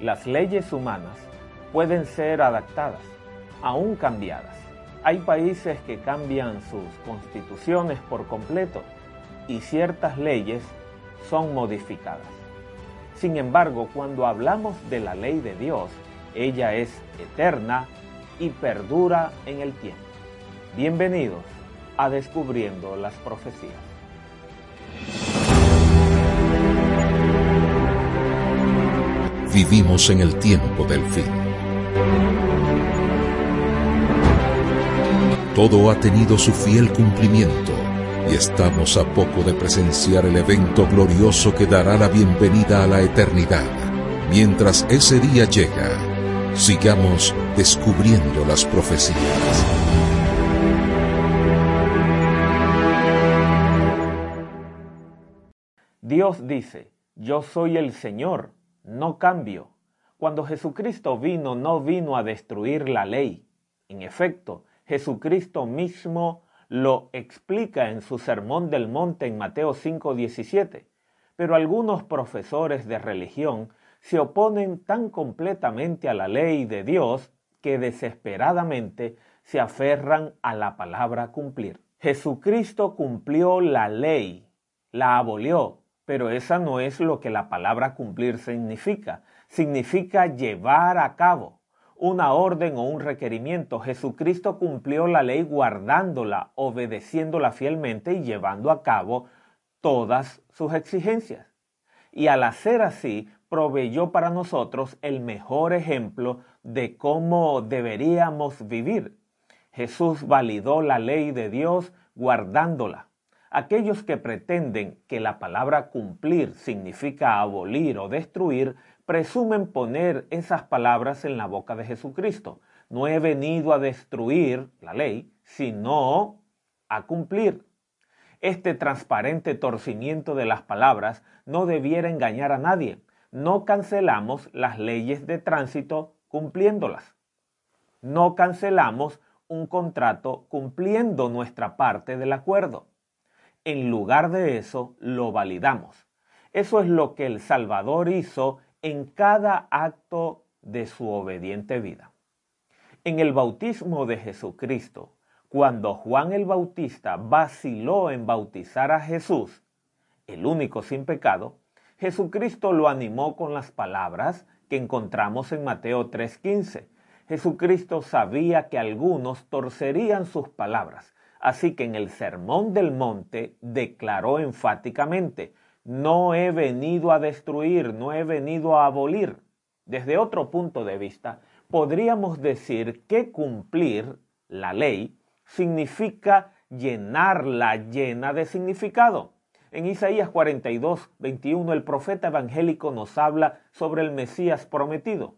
Las leyes humanas pueden ser adaptadas, aún cambiadas. Hay países que cambian sus constituciones por completo y ciertas leyes son modificadas. Sin embargo, cuando hablamos de la ley de Dios, ella es eterna y perdura en el tiempo. Bienvenidos a Descubriendo las Profecías. Vivimos en el tiempo del fin. Todo ha tenido su fiel cumplimiento y estamos a poco de presenciar el evento glorioso que dará la bienvenida a la eternidad. Mientras ese día llega, sigamos descubriendo las profecías. Dios dice, yo soy el Señor, no cambio. Cuando Jesucristo vino, no vino a destruir la ley. En efecto, Jesucristo mismo lo explica en su Sermón del Monte en Mateo 5:17. Pero algunos profesores de religión se oponen tan completamente a la ley de Dios que desesperadamente se aferran a la palabra cumplir. Jesucristo cumplió la ley, la abolió, pero esa no es lo que la palabra cumplir significa. Significa llevar a cabo una orden o un requerimiento. Jesucristo cumplió la ley guardándola, obedeciéndola fielmente y llevando a cabo todas sus exigencias. Y al hacer así, proveyó para nosotros el mejor ejemplo de cómo deberíamos vivir. Jesús validó la ley de Dios guardándola. Aquellos que pretenden que la palabra cumplir significa abolir o destruir, presumen poner esas palabras en la boca de Jesucristo. No he venido a destruir la ley, sino a cumplir. Este transparente torcimiento de las palabras no debiera engañar a nadie no cancelamos las leyes de tránsito cumpliéndolas. No cancelamos un contrato cumpliendo nuestra parte del acuerdo. En lugar de eso, lo validamos. Eso es lo que el Salvador hizo en cada acto de su obediente vida. En el bautismo de Jesucristo, cuando Juan el Bautista vaciló en bautizar a Jesús, el único sin pecado, Jesucristo lo animó con las palabras que encontramos en Mateo 3:15. Jesucristo sabía que algunos torcerían sus palabras, así que en el Sermón del Monte declaró enfáticamente, no he venido a destruir, no he venido a abolir. Desde otro punto de vista, podríamos decir que cumplir la ley significa llenarla llena de significado. En Isaías 42, 21, el profeta evangélico nos habla sobre el Mesías prometido.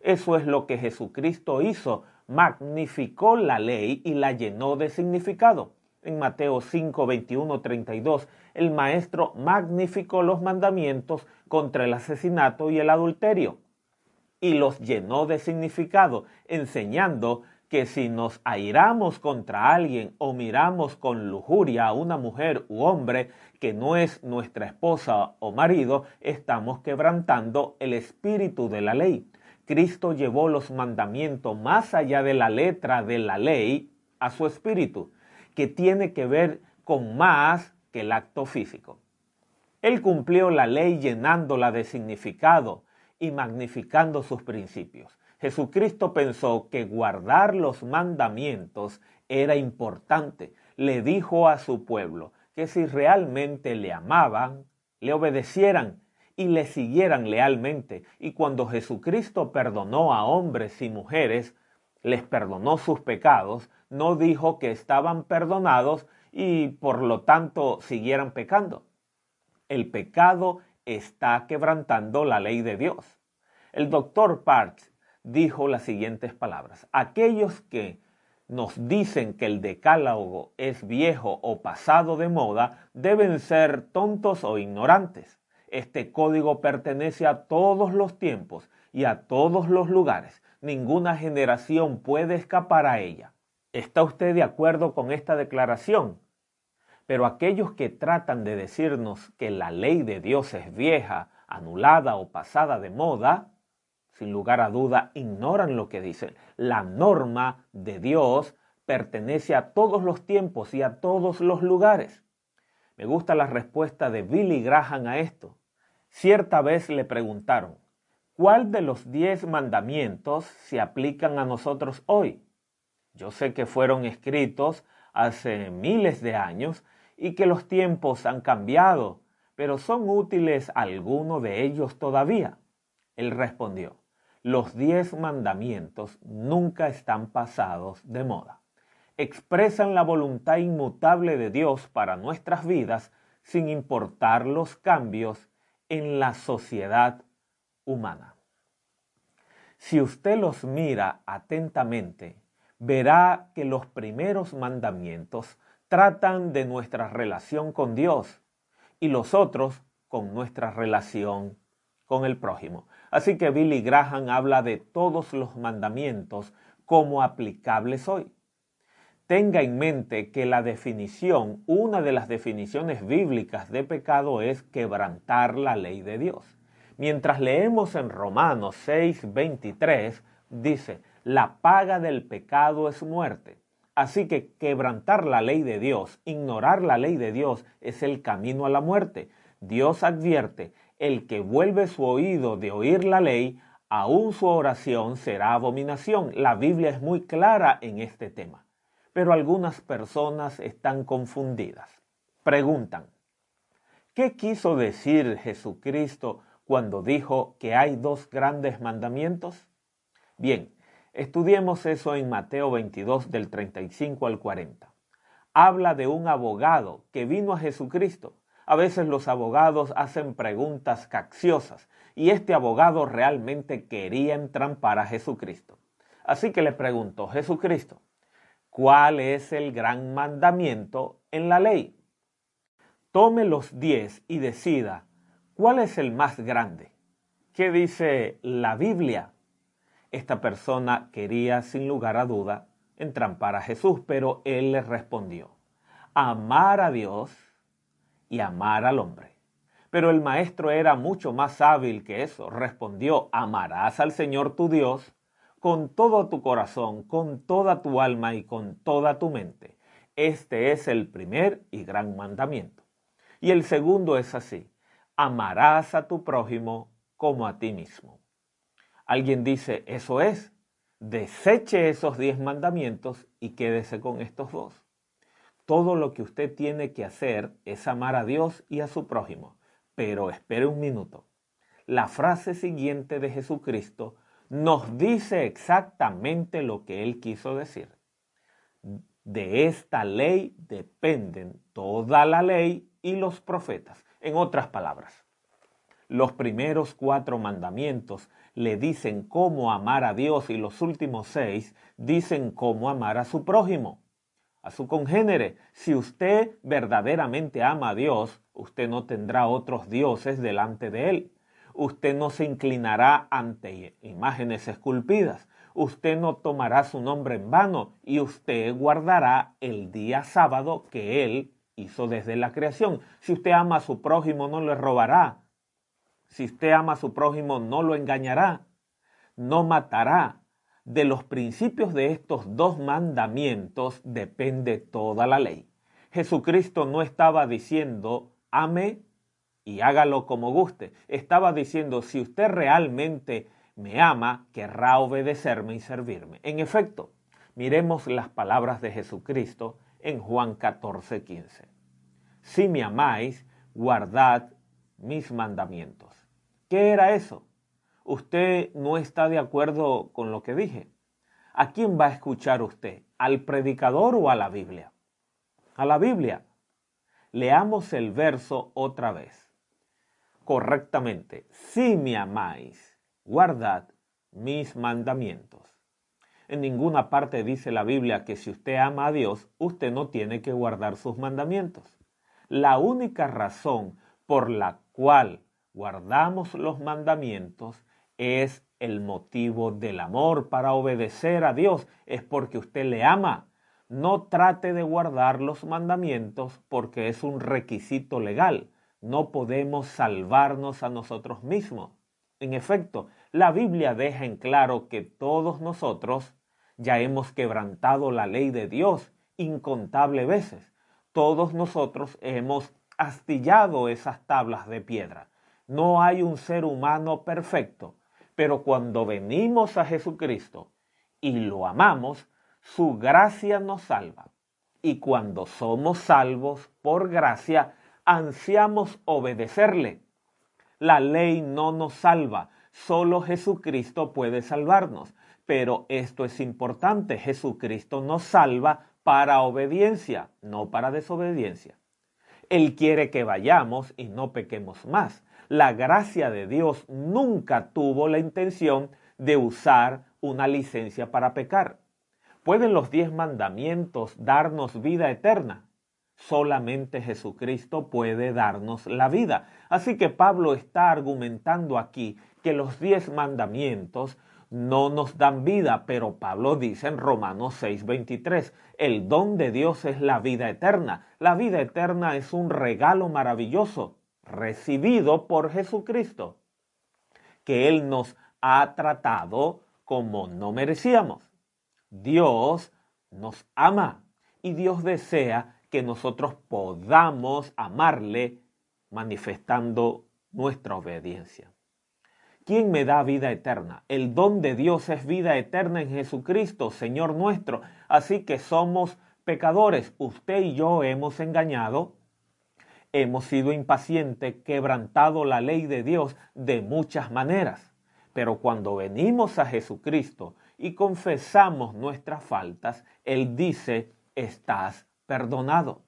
Eso es lo que Jesucristo hizo, magnificó la ley y la llenó de significado. En Mateo 5, 21, 32, el maestro magnificó los mandamientos contra el asesinato y el adulterio y los llenó de significado, enseñando que si nos airamos contra alguien o miramos con lujuria a una mujer u hombre que no es nuestra esposa o marido, estamos quebrantando el espíritu de la ley. Cristo llevó los mandamientos más allá de la letra de la ley a su espíritu, que tiene que ver con más que el acto físico. Él cumplió la ley llenándola de significado y magnificando sus principios. Jesucristo pensó que guardar los mandamientos era importante. Le dijo a su pueblo que si realmente le amaban, le obedecieran y le siguieran lealmente. Y cuando Jesucristo perdonó a hombres y mujeres, les perdonó sus pecados, no dijo que estaban perdonados y por lo tanto siguieran pecando. El pecado está quebrantando la ley de Dios. El doctor Parks dijo las siguientes palabras. Aquellos que nos dicen que el decálogo es viejo o pasado de moda deben ser tontos o ignorantes. Este código pertenece a todos los tiempos y a todos los lugares. Ninguna generación puede escapar a ella. ¿Está usted de acuerdo con esta declaración? Pero aquellos que tratan de decirnos que la ley de Dios es vieja, anulada o pasada de moda, sin lugar a duda, ignoran lo que dicen. La norma de Dios pertenece a todos los tiempos y a todos los lugares. Me gusta la respuesta de Billy Graham a esto. Cierta vez le preguntaron, ¿cuál de los diez mandamientos se aplican a nosotros hoy? Yo sé que fueron escritos hace miles de años y que los tiempos han cambiado, pero ¿son útiles algunos de ellos todavía? Él respondió, los diez mandamientos nunca están pasados de moda. Expresan la voluntad inmutable de Dios para nuestras vidas sin importar los cambios en la sociedad humana. Si usted los mira atentamente, verá que los primeros mandamientos tratan de nuestra relación con Dios y los otros con nuestra relación con el prójimo. Así que Billy Graham habla de todos los mandamientos como aplicables hoy. Tenga en mente que la definición, una de las definiciones bíblicas de pecado es quebrantar la ley de Dios. Mientras leemos en Romanos 6:23, dice, la paga del pecado es muerte. Así que quebrantar la ley de Dios, ignorar la ley de Dios, es el camino a la muerte. Dios advierte, el que vuelve su oído de oír la ley, aún su oración será abominación. La Biblia es muy clara en este tema, pero algunas personas están confundidas. Preguntan, ¿qué quiso decir Jesucristo cuando dijo que hay dos grandes mandamientos? Bien, estudiemos eso en Mateo 22 del 35 al 40. Habla de un abogado que vino a Jesucristo a veces los abogados hacen preguntas capciosas y este abogado realmente quería entrampar a Jesucristo. Así que le preguntó Jesucristo, ¿cuál es el gran mandamiento en la ley? Tome los diez y decida cuál es el más grande. ¿Qué dice la Biblia? Esta persona quería sin lugar a duda entrampar a Jesús, pero él le respondió, amar a Dios y amar al hombre. Pero el maestro era mucho más hábil que eso. Respondió, amarás al Señor tu Dios con todo tu corazón, con toda tu alma y con toda tu mente. Este es el primer y gran mandamiento. Y el segundo es así, amarás a tu prójimo como a ti mismo. Alguien dice, eso es, deseche esos diez mandamientos y quédese con estos dos todo lo que usted tiene que hacer es amar a Dios y a su prójimo. Pero espere un minuto. La frase siguiente de Jesucristo nos dice exactamente lo que él quiso decir. De esta ley dependen toda la ley y los profetas. En otras palabras, los primeros cuatro mandamientos le dicen cómo amar a Dios y los últimos seis dicen cómo amar a su prójimo a su congénere. Si usted verdaderamente ama a Dios, usted no tendrá otros dioses delante de él. Usted no se inclinará ante imágenes esculpidas. Usted no tomará su nombre en vano y usted guardará el día sábado que él hizo desde la creación. Si usted ama a su prójimo, no le robará. Si usted ama a su prójimo, no lo engañará. No matará de los principios de estos dos mandamientos depende toda la ley. Jesucristo no estaba diciendo ame y hágalo como guste. Estaba diciendo si usted realmente me ama, querrá obedecerme y servirme. En efecto, miremos las palabras de Jesucristo en Juan 14, 15. Si me amáis, guardad mis mandamientos. ¿Qué era eso? usted no está de acuerdo con lo que dije. ¿A quién va a escuchar usted? ¿Al predicador o a la Biblia? A la Biblia. Leamos el verso otra vez. Correctamente. Si me amáis, guardad mis mandamientos. En ninguna parte dice la Biblia que si usted ama a Dios, usted no tiene que guardar sus mandamientos. La única razón por la cual guardamos los mandamientos es el motivo del amor para obedecer a Dios, es porque usted le ama. No trate de guardar los mandamientos porque es un requisito legal. No podemos salvarnos a nosotros mismos. En efecto, La Biblia deja en claro que todos nosotros ya hemos quebrantado la ley de Dios incontable veces. Todos nosotros hemos astillado esas tablas de piedra. No hay un ser humano perfecto, pero cuando venimos a Jesucristo y lo amamos, su gracia nos salva. Y cuando somos salvos por gracia, ansiamos obedecerle. La ley no nos salva, solo Jesucristo puede salvarnos. Pero esto es importante, Jesucristo nos salva para obediencia, no para desobediencia. Él quiere que vayamos y no pequemos más. La gracia de Dios nunca tuvo la intención de usar una licencia para pecar. ¿Pueden los diez mandamientos darnos vida eterna? Solamente Jesucristo puede darnos la vida. Así que Pablo está argumentando aquí que los diez mandamientos no nos dan vida, pero Pablo dice en Romanos 6:23, el don de Dios es la vida eterna. La vida eterna es un regalo maravilloso recibido por Jesucristo, que Él nos ha tratado como no merecíamos. Dios nos ama y Dios desea que nosotros podamos amarle manifestando nuestra obediencia. ¿Quién me da vida eterna? El don de Dios es vida eterna en Jesucristo, Señor nuestro. Así que somos pecadores. Usted y yo hemos engañado, hemos sido impacientes, quebrantado la ley de Dios de muchas maneras. Pero cuando venimos a Jesucristo y confesamos nuestras faltas, Él dice, estás perdonado.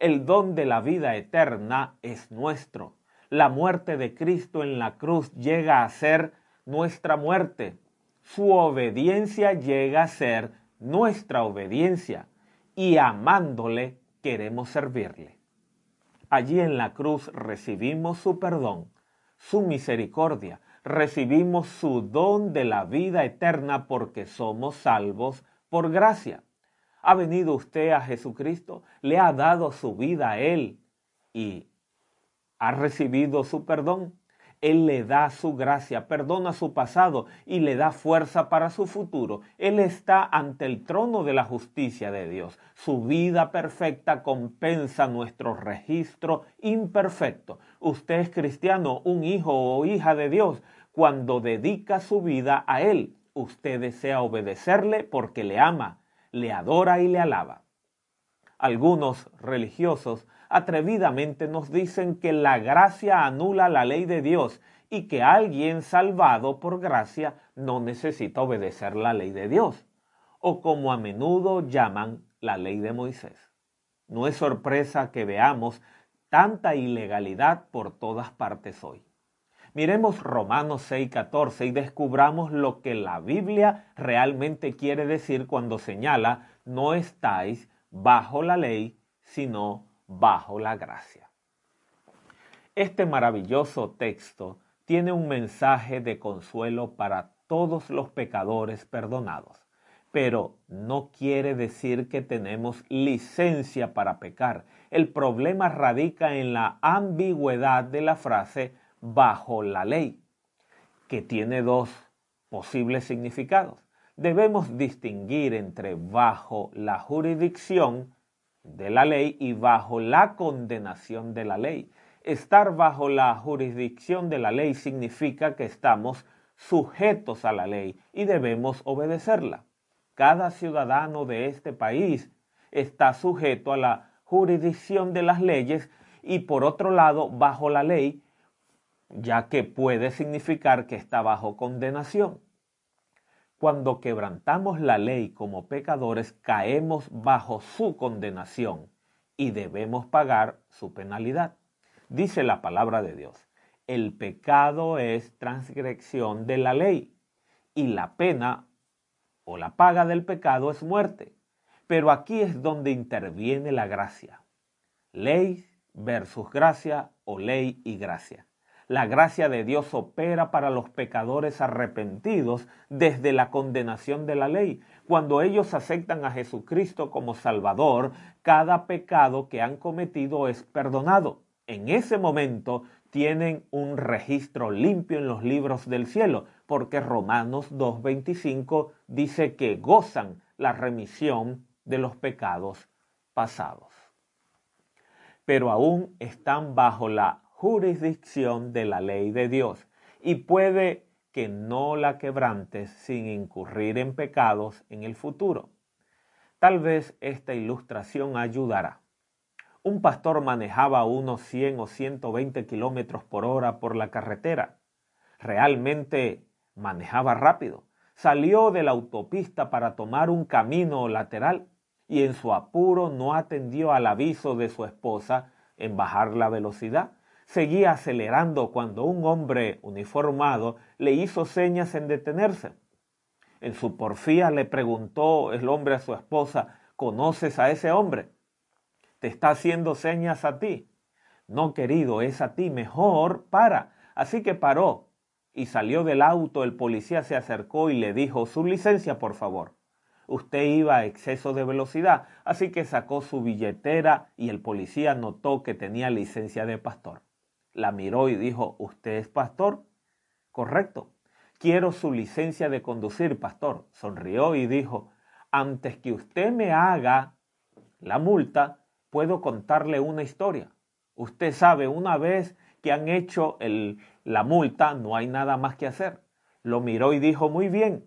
El don de la vida eterna es nuestro. La muerte de Cristo en la cruz llega a ser nuestra muerte. Su obediencia llega a ser nuestra obediencia. Y amándole queremos servirle. Allí en la cruz recibimos su perdón, su misericordia, recibimos su don de la vida eterna porque somos salvos por gracia. ¿Ha venido usted a Jesucristo? ¿Le ha dado su vida a Él y ha recibido su perdón? Él le da su gracia, perdona su pasado y le da fuerza para su futuro. Él está ante el trono de la justicia de Dios. Su vida perfecta compensa nuestro registro imperfecto. Usted es cristiano, un hijo o hija de Dios. Cuando dedica su vida a Él, usted desea obedecerle porque le ama le adora y le alaba. Algunos religiosos atrevidamente nos dicen que la gracia anula la ley de Dios y que alguien salvado por gracia no necesita obedecer la ley de Dios, o como a menudo llaman la ley de Moisés. No es sorpresa que veamos tanta ilegalidad por todas partes hoy. Miremos Romanos 6:14 y descubramos lo que la Biblia realmente quiere decir cuando señala, no estáis bajo la ley, sino bajo la gracia. Este maravilloso texto tiene un mensaje de consuelo para todos los pecadores perdonados, pero no quiere decir que tenemos licencia para pecar. El problema radica en la ambigüedad de la frase bajo la ley, que tiene dos posibles significados. Debemos distinguir entre bajo la jurisdicción de la ley y bajo la condenación de la ley. Estar bajo la jurisdicción de la ley significa que estamos sujetos a la ley y debemos obedecerla. Cada ciudadano de este país está sujeto a la jurisdicción de las leyes y por otro lado, bajo la ley, ya que puede significar que está bajo condenación. Cuando quebrantamos la ley como pecadores, caemos bajo su condenación y debemos pagar su penalidad. Dice la palabra de Dios, el pecado es transgresión de la ley y la pena o la paga del pecado es muerte. Pero aquí es donde interviene la gracia. Ley versus gracia o ley y gracia. La gracia de Dios opera para los pecadores arrepentidos desde la condenación de la ley. Cuando ellos aceptan a Jesucristo como Salvador, cada pecado que han cometido es perdonado. En ese momento tienen un registro limpio en los libros del cielo, porque Romanos 2.25 dice que gozan la remisión de los pecados pasados. Pero aún están bajo la jurisdicción de la ley de Dios y puede que no la quebrantes sin incurrir en pecados en el futuro. Tal vez esta ilustración ayudará. Un pastor manejaba unos 100 o 120 kilómetros por hora por la carretera. Realmente manejaba rápido. Salió de la autopista para tomar un camino lateral y en su apuro no atendió al aviso de su esposa en bajar la velocidad. Seguía acelerando cuando un hombre uniformado le hizo señas en detenerse. En su porfía le preguntó el hombre a su esposa, ¿conoces a ese hombre? Te está haciendo señas a ti. No, querido, es a ti. Mejor para. Así que paró y salió del auto. El policía se acercó y le dijo, su licencia, por favor. Usted iba a exceso de velocidad, así que sacó su billetera y el policía notó que tenía licencia de pastor. La miró y dijo, ¿usted es pastor? Correcto. Quiero su licencia de conducir, pastor. Sonrió y dijo, antes que usted me haga la multa, puedo contarle una historia. Usted sabe, una vez que han hecho el, la multa, no hay nada más que hacer. Lo miró y dijo, muy bien,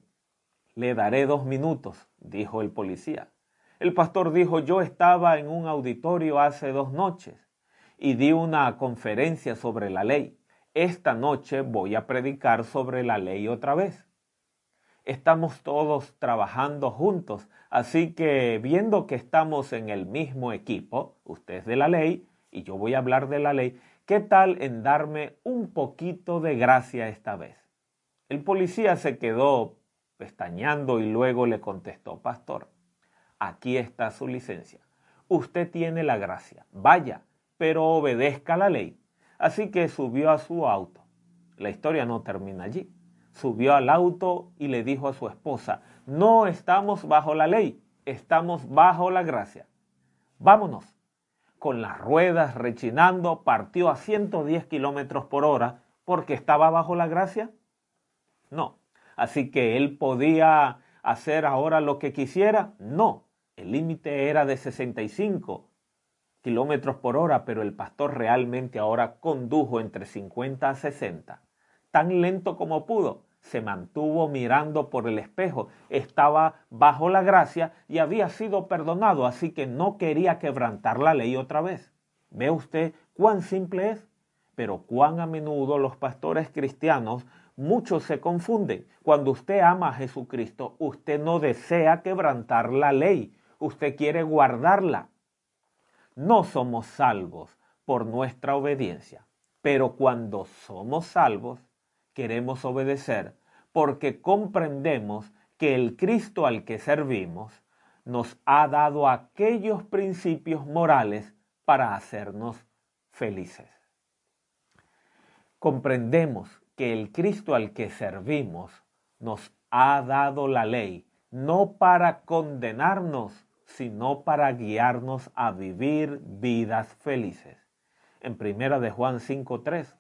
le daré dos minutos, dijo el policía. El pastor dijo, yo estaba en un auditorio hace dos noches y di una conferencia sobre la ley esta noche voy a predicar sobre la ley otra vez. Estamos todos trabajando juntos, así que viendo que estamos en el mismo equipo, usted es de la ley y yo voy a hablar de la ley, ¿qué tal en darme un poquito de gracia esta vez? El policía se quedó pestañando y luego le contestó, Pastor, aquí está su licencia. Usted tiene la gracia. Vaya, pero obedezca la ley Así que subió a su auto. La historia no termina allí. Subió al auto y le dijo a su esposa, no estamos bajo la ley, estamos bajo la gracia. Vámonos. Con las ruedas rechinando, partió a 110 kilómetros por hora porque estaba bajo la gracia. No. Así que él podía hacer ahora lo que quisiera. No. El límite era de 65 kilómetros por hora, pero el pastor realmente ahora condujo entre 50 a 60. Tan lento como pudo, se mantuvo mirando por el espejo, estaba bajo la gracia y había sido perdonado, así que no quería quebrantar la ley otra vez. ¿Ve usted cuán simple es? Pero cuán a menudo los pastores cristianos muchos se confunden. Cuando usted ama a Jesucristo, usted no desea quebrantar la ley, usted quiere guardarla no somos salvos por nuestra obediencia, pero cuando somos salvos, queremos obedecer porque comprendemos que el Cristo al que servimos nos ha dado aquellos principios morales para hacernos felices. Comprendemos que el Cristo al que servimos nos ha dado la ley no para condenarnos, sino para guiarnos a vivir vidas felices. En primera de Juan 5:3,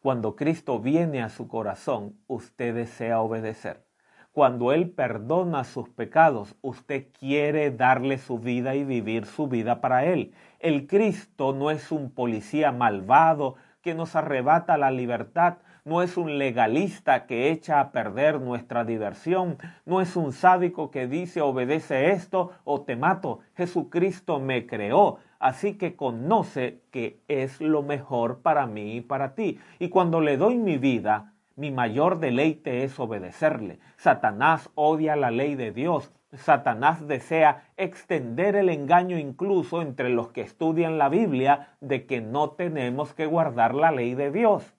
cuando Cristo viene a su corazón, usted desea obedecer. Cuando Él perdona sus pecados, usted quiere darle su vida y vivir su vida para Él. El Cristo no es un policía malvado que nos arrebata la libertad, no es un legalista que echa a perder nuestra diversión, no es un sádico que dice obedece esto o te mato. Jesucristo me creó, así que conoce que es lo mejor para mí y para ti. Y cuando le doy mi vida, mi mayor deleite es obedecerle. Satanás odia la ley de Dios. Satanás desea extender el engaño incluso entre los que estudian la Biblia de que no tenemos que guardar la ley de Dios.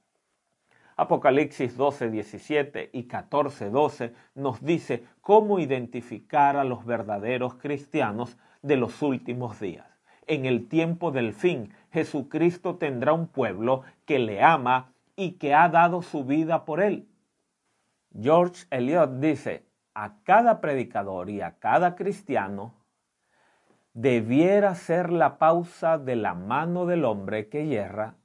Apocalipsis 12, 17 y 14, 12 nos dice cómo identificar a los verdaderos cristianos de los últimos días. En el tiempo del fin, Jesucristo tendrá un pueblo que le ama y que ha dado su vida por él. George Eliot dice, a cada predicador y a cada cristiano debiera ser la pausa de la mano del hombre que hierra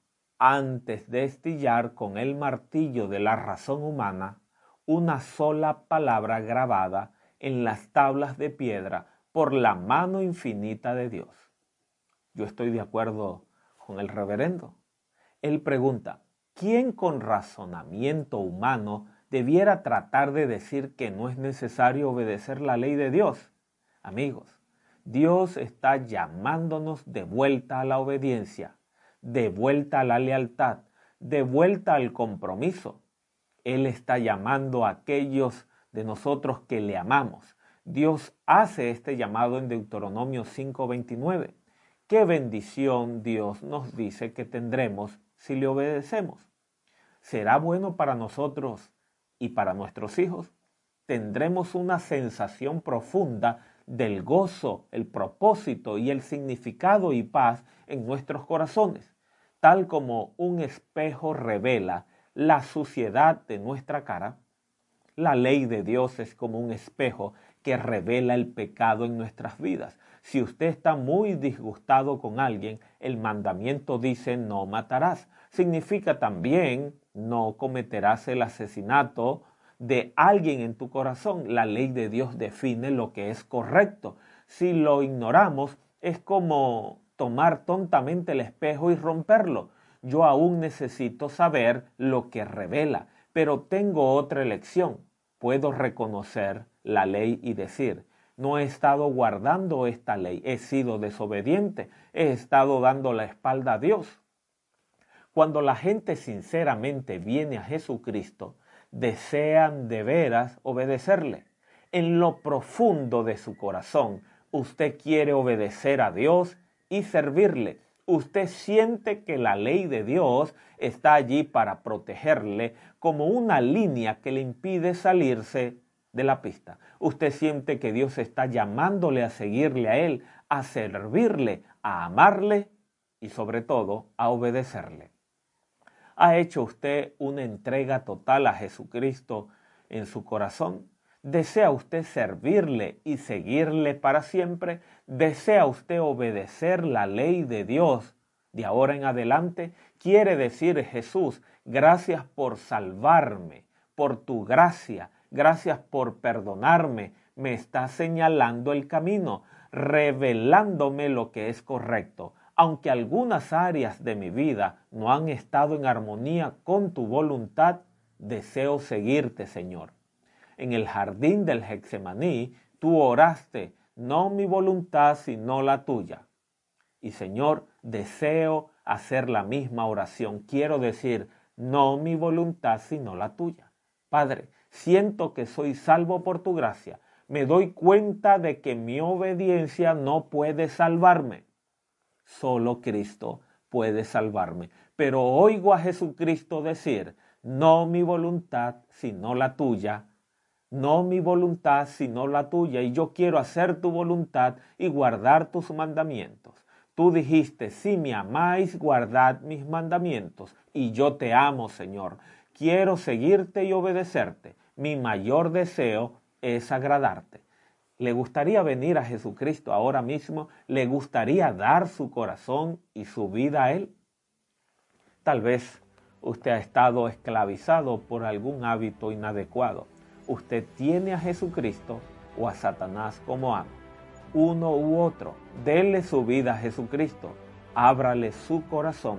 antes de estillar con el martillo de la razón humana una sola palabra grabada en las tablas de piedra por la mano infinita de Dios. Yo estoy de acuerdo con el reverendo. Él pregunta, ¿quién con razonamiento humano debiera tratar de decir que no es necesario obedecer la ley de Dios? Amigos, Dios está llamándonos de vuelta a la obediencia, de vuelta a la lealtad, de vuelta al compromiso. Él está llamando a aquellos de nosotros que le amamos. Dios hace este llamado en Deuteronomio 5:29. Qué bendición Dios nos dice que tendremos si le obedecemos. ¿Será bueno para nosotros y para nuestros hijos? Tendremos una sensación profunda del gozo, el propósito y el significado y paz en nuestros corazones, tal como un espejo revela la suciedad de nuestra cara. La ley de Dios es como un espejo que revela el pecado en nuestras vidas. Si usted está muy disgustado con alguien, el mandamiento dice no matarás. Significa también no cometerás el asesinato de alguien en tu corazón. La ley de Dios define lo que es correcto. Si lo ignoramos, es como tomar tontamente el espejo y romperlo. Yo aún necesito saber lo que revela, pero tengo otra elección. Puedo reconocer la ley y decir, no he estado guardando esta ley, he sido desobediente, he estado dando la espalda a Dios. Cuando la gente sinceramente viene a Jesucristo, desean de veras obedecerle. En lo profundo de su corazón, usted quiere obedecer a Dios y servirle. Usted siente que la ley de Dios está allí para protegerle como una línea que le impide salirse de la pista. Usted siente que Dios está llamándole a seguirle a Él, a servirle, a amarle y sobre todo a obedecerle. ¿Ha hecho usted una entrega total a Jesucristo en su corazón? ¿Desea usted servirle y seguirle para siempre? ¿Desea usted obedecer la ley de Dios de ahora en adelante? Quiere decir Jesús, gracias por salvarme, por tu gracia, Gracias por perdonarme. Me está señalando el camino, revelándome lo que es correcto. Aunque algunas áreas de mi vida no han estado en armonía con tu voluntad, deseo seguirte, Señor. En el jardín del Hexemaní, tú oraste, no mi voluntad, sino la tuya. Y Señor, deseo hacer la misma oración. Quiero decir, no mi voluntad, sino la tuya. Padre, siento que soy salvo por tu gracia. Me doy cuenta de que mi obediencia no puede salvarme. Solo Cristo puede salvarme. Pero oigo a Jesucristo decir, no mi voluntad, sino la tuya. No mi voluntad, sino la tuya. Y yo quiero hacer tu voluntad y guardar tus mandamientos. Tú dijiste, si me amáis, guardad mis mandamientos. Y yo te amo, Señor. Quiero seguirte y obedecerte mi mayor deseo es agradarte. ¿Le gustaría venir a Jesucristo ahora mismo? ¿Le gustaría dar su corazón y su vida a Él? Tal vez usted ha estado esclavizado por algún hábito inadecuado. Usted tiene a Jesucristo o a Satanás como amo. Uno u otro. Dele su vida a Jesucristo. Ábrale su corazón.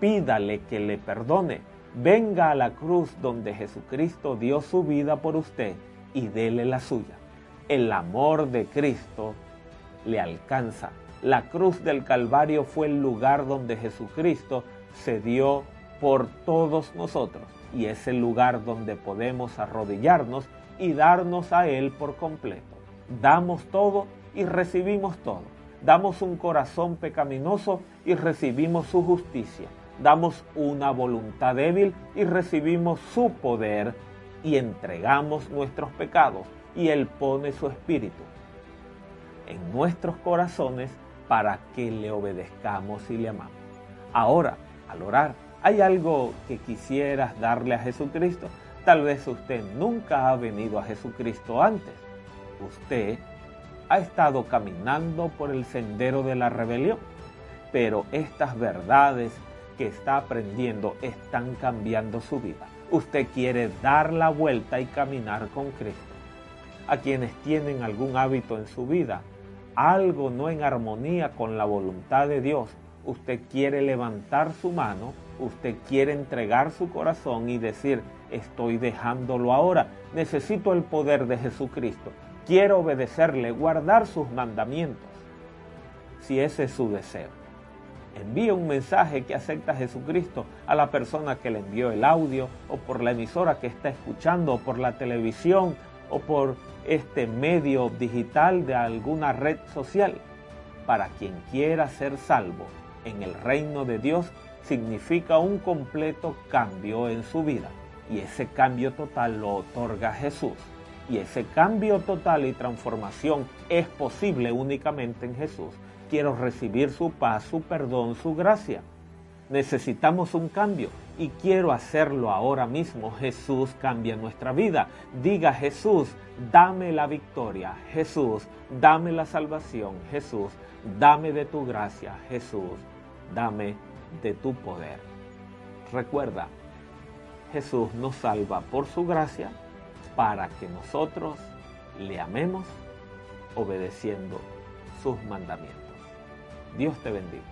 Pídale que le perdone venga a la cruz donde Jesucristo dio su vida por usted y dele la suya. El amor de Cristo le alcanza. La cruz del Calvario fue el lugar donde Jesucristo se dio por todos nosotros y es el lugar donde podemos arrodillarnos y darnos a Él por completo. Damos todo y recibimos todo. Damos un corazón pecaminoso y recibimos su justicia damos una voluntad débil y recibimos su poder y entregamos nuestros pecados y Él pone su espíritu en nuestros corazones para que le obedezcamos y le amamos. Ahora, al orar, ¿hay algo que quisieras darle a Jesucristo? Tal vez usted nunca ha venido a Jesucristo antes. Usted ha estado caminando por el sendero de la rebelión, pero estas verdades que está aprendiendo están cambiando su vida. Usted quiere dar la vuelta y caminar con Cristo. A quienes tienen algún hábito en su vida, algo no en armonía con la voluntad de Dios, usted quiere levantar su mano, usted quiere entregar su corazón y decir, estoy dejándolo ahora, necesito el poder de Jesucristo, quiero obedecerle, guardar sus mandamientos, si ese es su deseo envíe un mensaje que acepta a Jesucristo a la persona que le envió el audio o por la emisora que está escuchando o por la televisión o por este medio digital de alguna red social. Para quien quiera ser salvo en el reino de Dios significa un completo cambio en su vida y ese cambio total lo otorga Jesús. Y ese cambio total y transformación es posible únicamente en Jesús quiero recibir su paz, su perdón, su gracia. Necesitamos un cambio y quiero hacerlo ahora mismo. Jesús cambia nuestra vida. Diga Jesús, dame la victoria. Jesús, dame la salvación. Jesús, dame de tu gracia. Jesús, dame de tu poder. Recuerda, Jesús nos salva por su gracia para que nosotros le amemos obedeciendo sus mandamientos. Dios te bendiga.